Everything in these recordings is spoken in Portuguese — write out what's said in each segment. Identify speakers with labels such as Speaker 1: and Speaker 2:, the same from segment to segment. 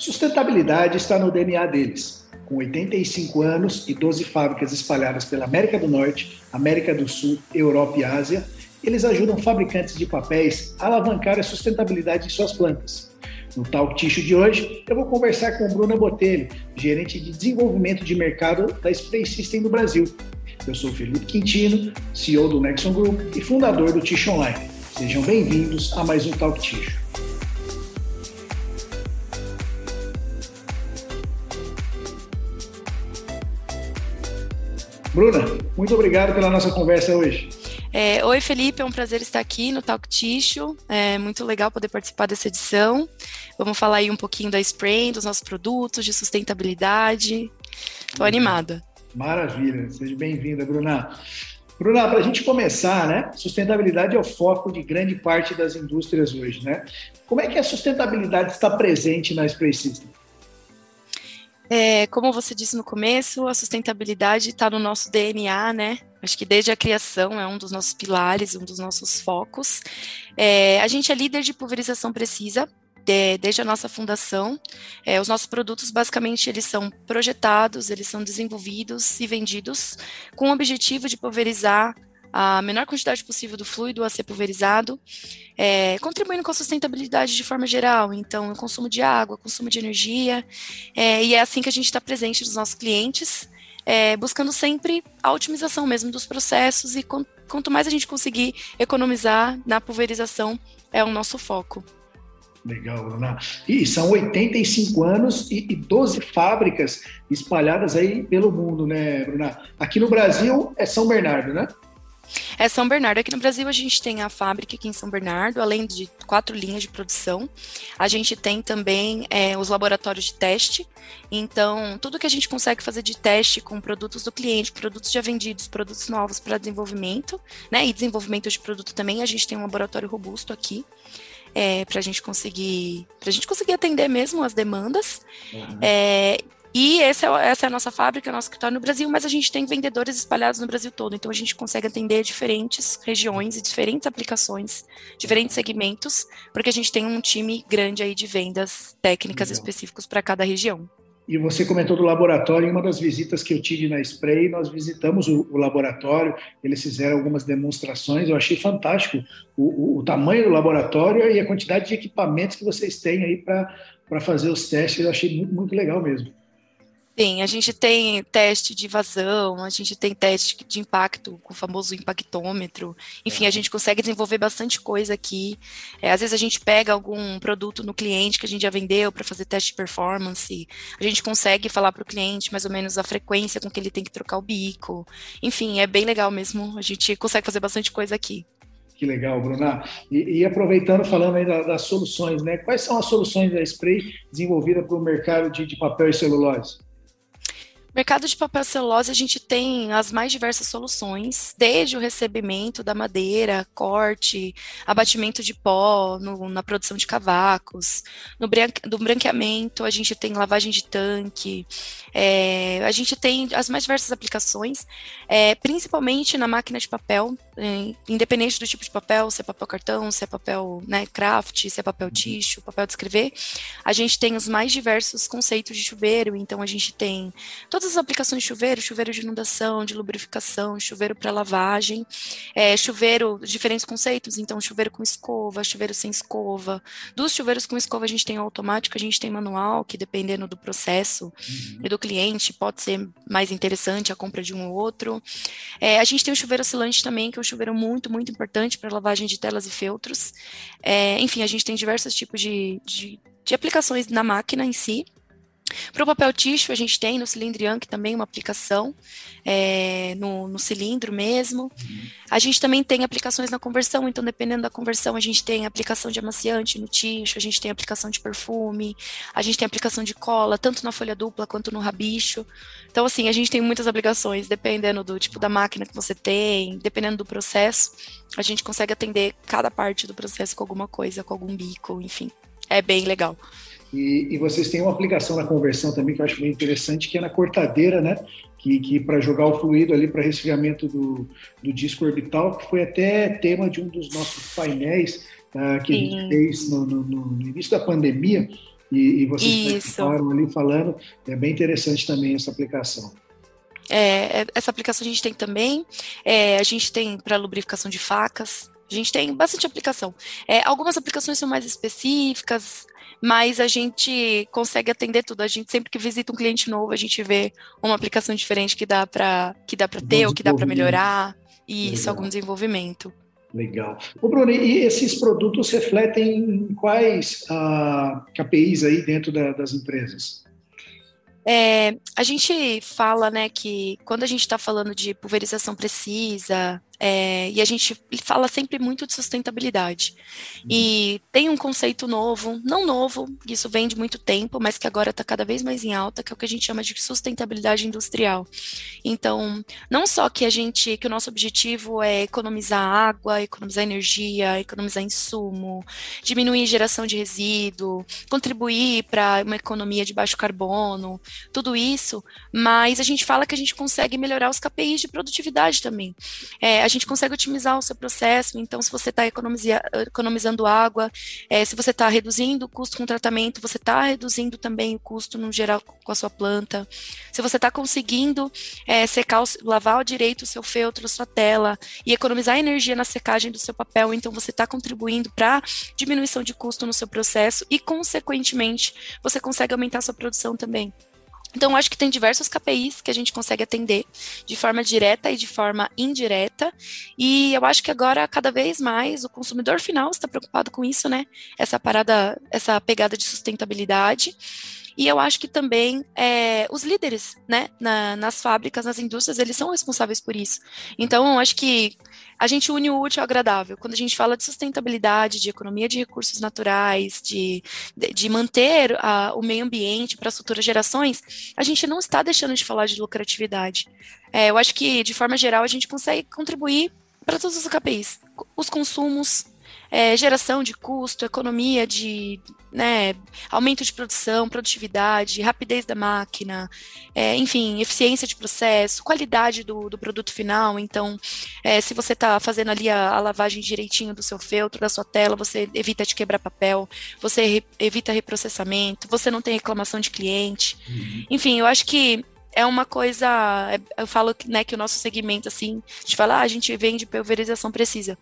Speaker 1: Sustentabilidade está no DNA deles. Com 85 anos e 12 fábricas espalhadas pela América do Norte, América do Sul, Europa e Ásia, eles ajudam fabricantes de papéis a alavancar a sustentabilidade de suas plantas. No Talk Tissue de hoje, eu vou conversar com Bruna Botelho, gerente de desenvolvimento de mercado da Spray System do Brasil. Eu sou Felipe Quintino, CEO do Nexon Group e fundador do Tissue Online. Sejam bem-vindos a mais um Talk Tissue. Bruna, muito obrigado pela nossa conversa hoje.
Speaker 2: É, Oi, Felipe, é um prazer estar aqui no Talk Tissue. É muito legal poder participar dessa edição. Vamos falar aí um pouquinho da Spray, dos nossos produtos, de sustentabilidade. Estou animada.
Speaker 1: Maravilha, seja bem-vinda, Bruna. Bruna, para a gente começar, né? Sustentabilidade é o foco de grande parte das indústrias hoje, né? Como é que a sustentabilidade está presente na Spray System?
Speaker 2: É, como você disse no começo, a sustentabilidade está no nosso DNA, né? Acho que desde a criação é um dos nossos pilares, um dos nossos focos. É, a gente é líder de pulverização precisa, de, desde a nossa fundação. É, os nossos produtos, basicamente, eles são projetados, eles são desenvolvidos e vendidos com o objetivo de pulverizar a menor quantidade possível do fluido a ser pulverizado, é, contribuindo com a sustentabilidade de forma geral. Então, o consumo de água, consumo de energia, é, e é assim que a gente está presente nos nossos clientes, é, buscando sempre a otimização mesmo dos processos e quanto mais a gente conseguir economizar na pulverização, é o nosso foco.
Speaker 1: Legal, Bruna. E são 85 anos e, e 12 fábricas espalhadas aí pelo mundo, né, Bruna? Aqui no Brasil é São Bernardo, né?
Speaker 2: É São Bernardo. Aqui no Brasil a gente tem a fábrica aqui em São Bernardo, além de quatro linhas de produção. A gente tem também é, os laboratórios de teste. Então, tudo que a gente consegue fazer de teste com produtos do cliente, produtos já vendidos, produtos novos para desenvolvimento, né? E desenvolvimento de produto também, a gente tem um laboratório robusto aqui. É, para a gente conseguir para a gente conseguir atender mesmo as demandas uhum. é, e esse é, essa é a nossa fábrica, nosso escritório no Brasil, mas a gente tem vendedores espalhados no Brasil todo, então a gente consegue atender diferentes regiões e diferentes aplicações, diferentes segmentos, porque a gente tem um time grande aí de vendas técnicas Legal. específicos para cada região.
Speaker 1: E você comentou do laboratório, em uma das visitas que eu tive na Spray, nós visitamos o, o laboratório, eles fizeram algumas demonstrações, eu achei fantástico o, o, o, tamanho do laboratório e a quantidade de equipamentos que vocês têm aí para fazer os testes, eu achei muito, muito legal mesmo.
Speaker 2: Sim, a gente tem teste de vazão, a gente tem teste de impacto com o famoso impactômetro. Enfim, a é. gente consegue desenvolver bastante coisa aqui. É, às vezes a gente pega algum produto no cliente que a gente já vendeu para fazer teste de performance. A gente consegue falar para o cliente mais ou menos a frequência com que ele tem que trocar o bico. Enfim, é bem legal mesmo. A gente consegue fazer bastante coisa aqui.
Speaker 1: Que legal, Bruna. E, e aproveitando, falando aí das, das, soluções, né? Quais são as soluções da Spray desenvolvida para o mercado de, de papel e celulose?
Speaker 2: Mercado de papel celulose, a gente tem as mais diversas soluções, desde o recebimento da madeira, corte, abatimento de pó no, na produção de cavacos, no, no branqueamento, a gente tem lavagem de tanque, é, a gente tem as mais diversas aplicações, é, principalmente na máquina de papel, é, independente do tipo de papel, se é papel cartão, se é papel né, craft, se é papel uhum. tixo, papel de escrever, a gente tem os mais diversos conceitos de chuveiro, então a gente tem todas as aplicações de chuveiro, chuveiro de inundação, de lubrificação, chuveiro para lavagem, é, chuveiro, diferentes conceitos, então chuveiro com escova, chuveiro sem escova. Dos chuveiros com escova a gente tem automático, a gente tem manual, que dependendo do processo uhum. e do cliente, pode ser mais interessante a compra de um ou outro. É, a gente tem o chuveiro oscilante também, que é um chuveiro muito, muito importante para lavagem de telas e feltros. É, enfim, a gente tem diversos tipos de, de, de aplicações na máquina em si. Para o papel tixo, a gente tem no cilindro Yankee também uma aplicação é, no, no, cilindro mesmo. A gente também tem aplicações na conversão, então dependendo da conversão, a gente tem aplicação de amaciante no tixo, a gente tem aplicação de perfume, a gente tem aplicação de cola, tanto na folha dupla quanto no rabicho. Então, assim, a gente tem muitas aplicações, dependendo do tipo da máquina que você tem, dependendo do processo, a gente consegue atender cada parte do processo com alguma coisa, com algum bico, enfim. É bem legal.
Speaker 1: E, e, vocês têm uma aplicação na conversão também que eu acho bem interessante, que é na cortadeira, né? Que, que para jogar o fluido ali para resfriamento do, do disco orbital, que foi até tema de um dos nossos painéis uh, que Sim. a gente fez no, no, no, início da pandemia. e, e vocês estavam ali falando, é bem interessante também essa aplicação.
Speaker 2: É, é, essa aplicação a gente tem também, é, a gente tem para lubrificação de facas, a gente tem bastante aplicação. É, algumas aplicações são mais específicas, mas a gente consegue atender tudo. A gente sempre que visita um cliente novo, a gente vê uma aplicação diferente que dá para que dá para ter ou que dá para melhorar e isso algum desenvolvimento.
Speaker 1: Legal. O Bruno, e esses produtos refletem em quais ah, KPIs aí dentro da, das empresas?
Speaker 2: É, a gente fala, né, que quando a gente está falando de pulverização precisa, é, e a gente fala sempre muito de sustentabilidade. E tem um conceito novo, não novo, isso vem de muito tempo, mas que agora está cada vez mais em alta, que é o que a gente chama de sustentabilidade industrial. Então, não só que a gente, que o nosso objetivo é economizar água, economizar energia, economizar insumo, diminuir geração de resíduo, contribuir para uma economia de baixo carbono, tudo isso, mas a gente fala que a gente consegue melhorar os KPIs de produtividade também. É, gente consegue otimizar o seu processo. Então, se você está economizando água, é, se você está reduzindo o custo com tratamento, você está reduzindo também o custo no geral com a sua planta. Se você está conseguindo é, secar, lavar direito o seu feltro, a sua tela e economizar energia na secagem do seu papel, então você está contribuindo para diminuição de custo no seu processo e, consequentemente, você consegue aumentar a sua produção também. Então, acho que tem diversos KPIs que a gente consegue atender de forma direta e de forma indireta. E eu acho que agora, cada vez mais, o consumidor final está preocupado com isso, né? Essa parada, essa pegada de sustentabilidade. E eu acho que também é, os líderes, né, na, nas fábricas, nas indústrias, eles são responsáveis por isso. Então, eu acho que a gente une o útil ao agradável. Quando a gente fala de sustentabilidade, de economia de recursos naturais, de, de, manter a, o meio ambiente para as futuras gerações, a gente não está deixando de falar de lucratividade. É, eu acho que, de forma geral, a gente consegue contribuir para todos os KPIs. Os consumos, é, geração de custo, economia de né, aumento de produção, produtividade, rapidez da máquina, é, enfim, eficiência de processo, qualidade do, do produto final. Então, é, se você está fazendo ali a, a, lavagem direitinho do seu feltro, da sua tela, você evita de quebrar papel, você re, evita reprocessamento, você não tem reclamação de cliente. Uhum. Enfim, eu acho que é uma coisa, é, eu falo né, que o nosso segmento, assim, de falar, ah, a gente vende pulverização precisa,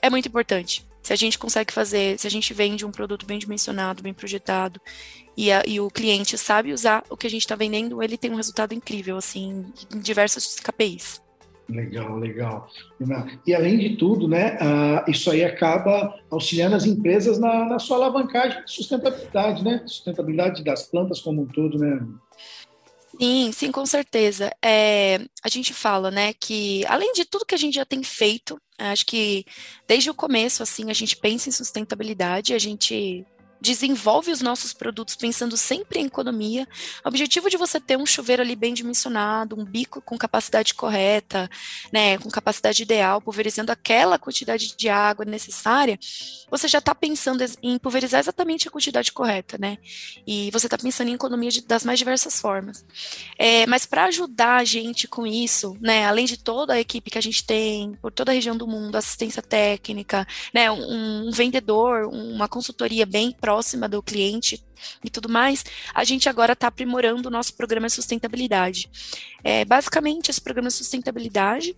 Speaker 2: é muito importante. Se a gente consegue fazer, se a gente vende um produto bem dimensionado, bem projetado, e, a, e o cliente sabe usar o que a gente está vendendo, ele tem um resultado incrível, assim, em diversos KPIs.
Speaker 1: Legal, legal. E além de tudo, né, isso aí acaba auxiliando as empresas na, na sua alavancagem de sustentabilidade, né? Sustentabilidade das plantas como um todo, né?
Speaker 2: Sim, sim, com certeza. É, a gente fala, né, que além de tudo que a gente já tem feito, acho que desde o começo, assim, a gente pensa em sustentabilidade, a gente desenvolve os nossos produtos pensando sempre em economia. O objetivo de você ter um chuveiro ali bem dimensionado, um bico com capacidade correta, né, com capacidade ideal, pulverizando aquela quantidade de água necessária, você já está pensando em pulverizar exatamente a quantidade correta, né? E você está pensando em economia de, das mais diversas formas. É, mas para ajudar a gente com isso, né, além de toda a equipe que a gente tem, por toda a região do mundo, assistência técnica, né, um, um vendedor, uma consultoria bem próxima, próxima do cliente e tudo mais, a gente agora está aprimorando o nosso programa de sustentabilidade. É, basicamente, esse programa de sustentabilidade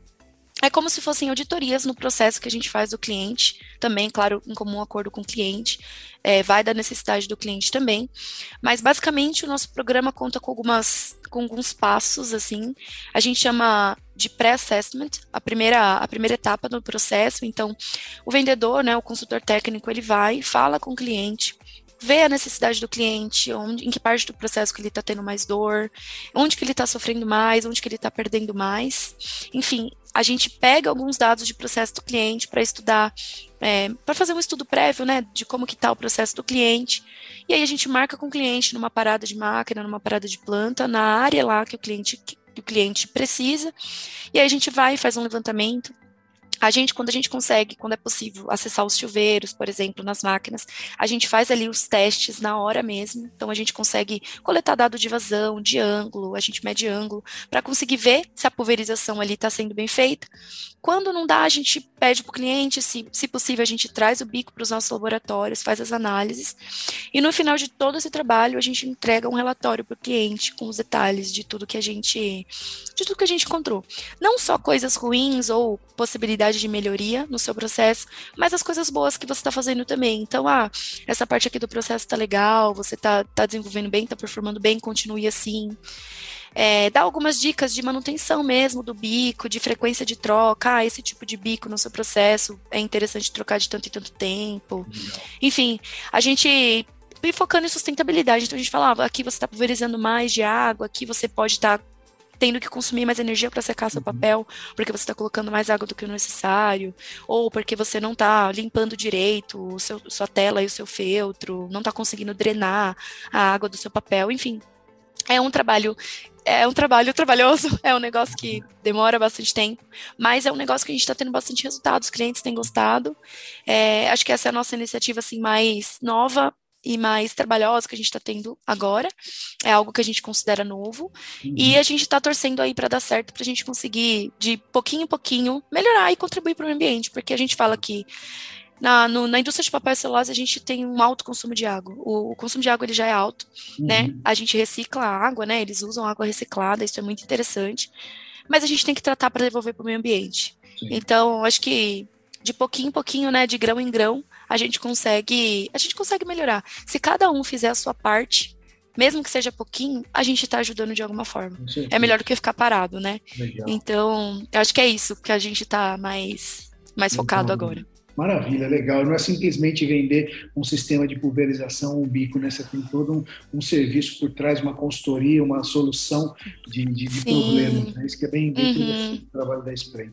Speaker 2: é como se fossem auditorias no processo que a gente faz do cliente, também, claro, em comum acordo com o cliente, é, vai da necessidade do cliente também. Mas basicamente o nosso programa conta com algumas com alguns passos, assim. A gente chama de pré-assessment, a primeira, a primeira etapa do processo. Então, o vendedor, né, o consultor técnico, ele vai, fala com o cliente, ver a necessidade do cliente, onde, em que parte do processo que ele está tendo mais dor, onde que ele está sofrendo mais, onde que ele está perdendo mais. Enfim, a gente pega alguns dados de processo do cliente para estudar, é, para fazer um estudo prévio, né, de como que está o processo do cliente. E aí a gente marca com o cliente numa parada de máquina, numa parada de planta, na área lá que o cliente que o cliente precisa. E aí a gente vai e faz um levantamento a gente, quando a gente consegue, quando é possível, acessar os chuveiros, por exemplo, nas máquinas, a gente faz ali os testes na hora mesmo. Então a gente consegue coletar dado de vazão, de ângulo, a gente mede ângulo, para conseguir ver se a pulverização ali está sendo bem feita. Quando não dá, a gente pede para o cliente, se, se possível, a gente traz o bico para os nossos laboratórios, faz as análises, e no final de todo esse trabalho, a gente entrega um relatório para o cliente com os detalhes de tudo que a gente de tudo que a gente encontrou. Não só coisas ruins ou de melhoria no seu processo, mas as coisas boas que você está fazendo também. Então, ah, essa parte aqui do processo está legal, você está tá desenvolvendo bem, está performando bem, continue assim. É, dá algumas dicas de manutenção mesmo do bico, de frequência de troca, ah, esse tipo de bico no seu processo é interessante trocar de tanto em tanto tempo. Enfim, a gente focando em sustentabilidade. Então a gente falava, ah, aqui você está pulverizando mais de água, aqui você pode estar tá tendo que consumir mais energia para secar seu uhum. papel, porque você está colocando mais água do que o necessário, ou porque você não está limpando direito o seu, sua tela e o seu feltro, não está conseguindo drenar a água do seu papel, enfim. É um trabalho é um trabalho trabalhoso, é um negócio que demora bastante tempo, mas é um negócio que a gente está tendo bastante resultados, os clientes têm gostado. É, acho que essa é a nossa iniciativa assim mais nova, e mais trabalhosa que a gente está tendo agora. É algo que a gente considera novo. Uhum. E a gente está torcendo aí para dar certo, para a gente conseguir, de pouquinho em pouquinho, melhorar e contribuir para o ambiente. Porque a gente fala que na, no, na indústria de papel e celulose a gente tem um alto consumo de água. O, o consumo de água ele já é alto, né? uhum. né? A gente recicla a água, né? Eles usam água reciclada, isso é muito interessante. Mas a gente tem que tratar para devolver para o meio ambiente. Sim. Então, acho que de pouquinho em pouquinho, né, de grão em grão, a gente consegue, a gente consegue melhorar. Se cada um fizer a sua parte, mesmo que seja pouquinho, a gente está ajudando de alguma forma. É melhor do que ficar parado, né? Legal. Então, eu acho que é isso que a gente está mais, mais focado agora.
Speaker 1: Maravilha, legal. Não é simplesmente vender um sistema de pulverização, um bico, né? Você tem todo um, um serviço por trás, uma consultoria, uma solução de, de, de problemas. Né? Isso que é bem, bem uhum. o trabalho da Spray.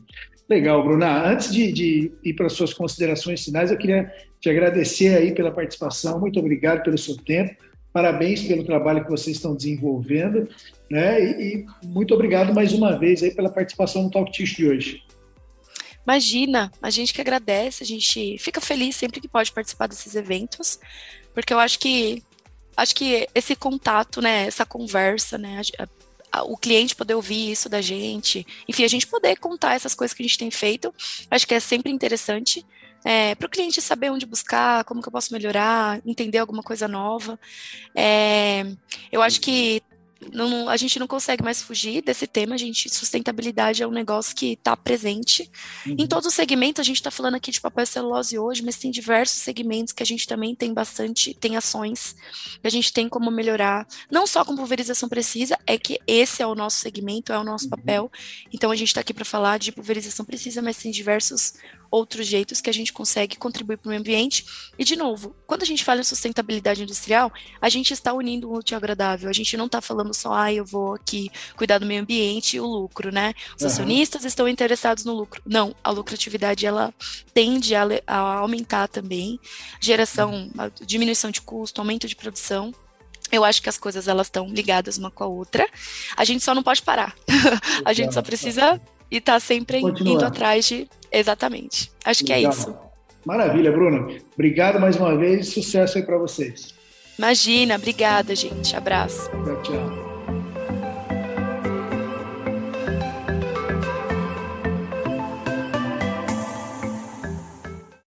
Speaker 1: Legal, Bruna. Antes de, de ir para as suas considerações finais, eu queria te agradecer aí pela participação. Muito obrigado pelo seu tempo. Parabéns pelo trabalho que vocês estão desenvolvendo, né? E, e muito obrigado mais uma vez aí pela participação no Talk Tish de hoje.
Speaker 2: Imagina, a gente que agradece, a gente fica feliz sempre que pode participar desses eventos, porque eu acho que acho que esse contato, né, essa conversa, né, o cliente poder ouvir isso da gente, enfim, a gente poder contar essas coisas que a gente tem feito, acho que é sempre interessante. É, para o cliente saber onde buscar, como que eu posso melhorar, entender alguma coisa nova. É, eu acho que não, a gente não consegue mais fugir desse tema, a gente, sustentabilidade é um negócio que está presente uhum. em todos os segmentos, a gente está falando aqui de papel e celulose hoje, mas tem diversos segmentos que a gente também tem bastante, tem ações que a gente tem como melhorar, não só com pulverização precisa, é que esse é o nosso segmento, é o nosso uhum. papel, então a gente está aqui para falar de pulverização precisa, mas tem diversos outros jeitos que a gente consegue contribuir para o meio ambiente. E, de novo, quando a gente fala em sustentabilidade industrial, a gente está unindo o útil agradável. A gente não está falando só, ah, eu vou aqui cuidar do meio ambiente e o lucro, né? Os uhum. acionistas estão interessados no lucro. Não, a lucratividade, ela tende a, a aumentar também. Geração, diminuição de custo, aumento de produção. Eu acho que as coisas elas estão ligadas uma com a outra. A gente só não pode parar. a gente só precisa e estar tá sempre Continuar. indo atrás de Exatamente. Acho que é isso.
Speaker 1: Maravilha, Bruno. Obrigado mais uma vez e sucesso aí para vocês.
Speaker 2: Imagina, obrigada, gente. Abraço.
Speaker 1: Tchau, tchau.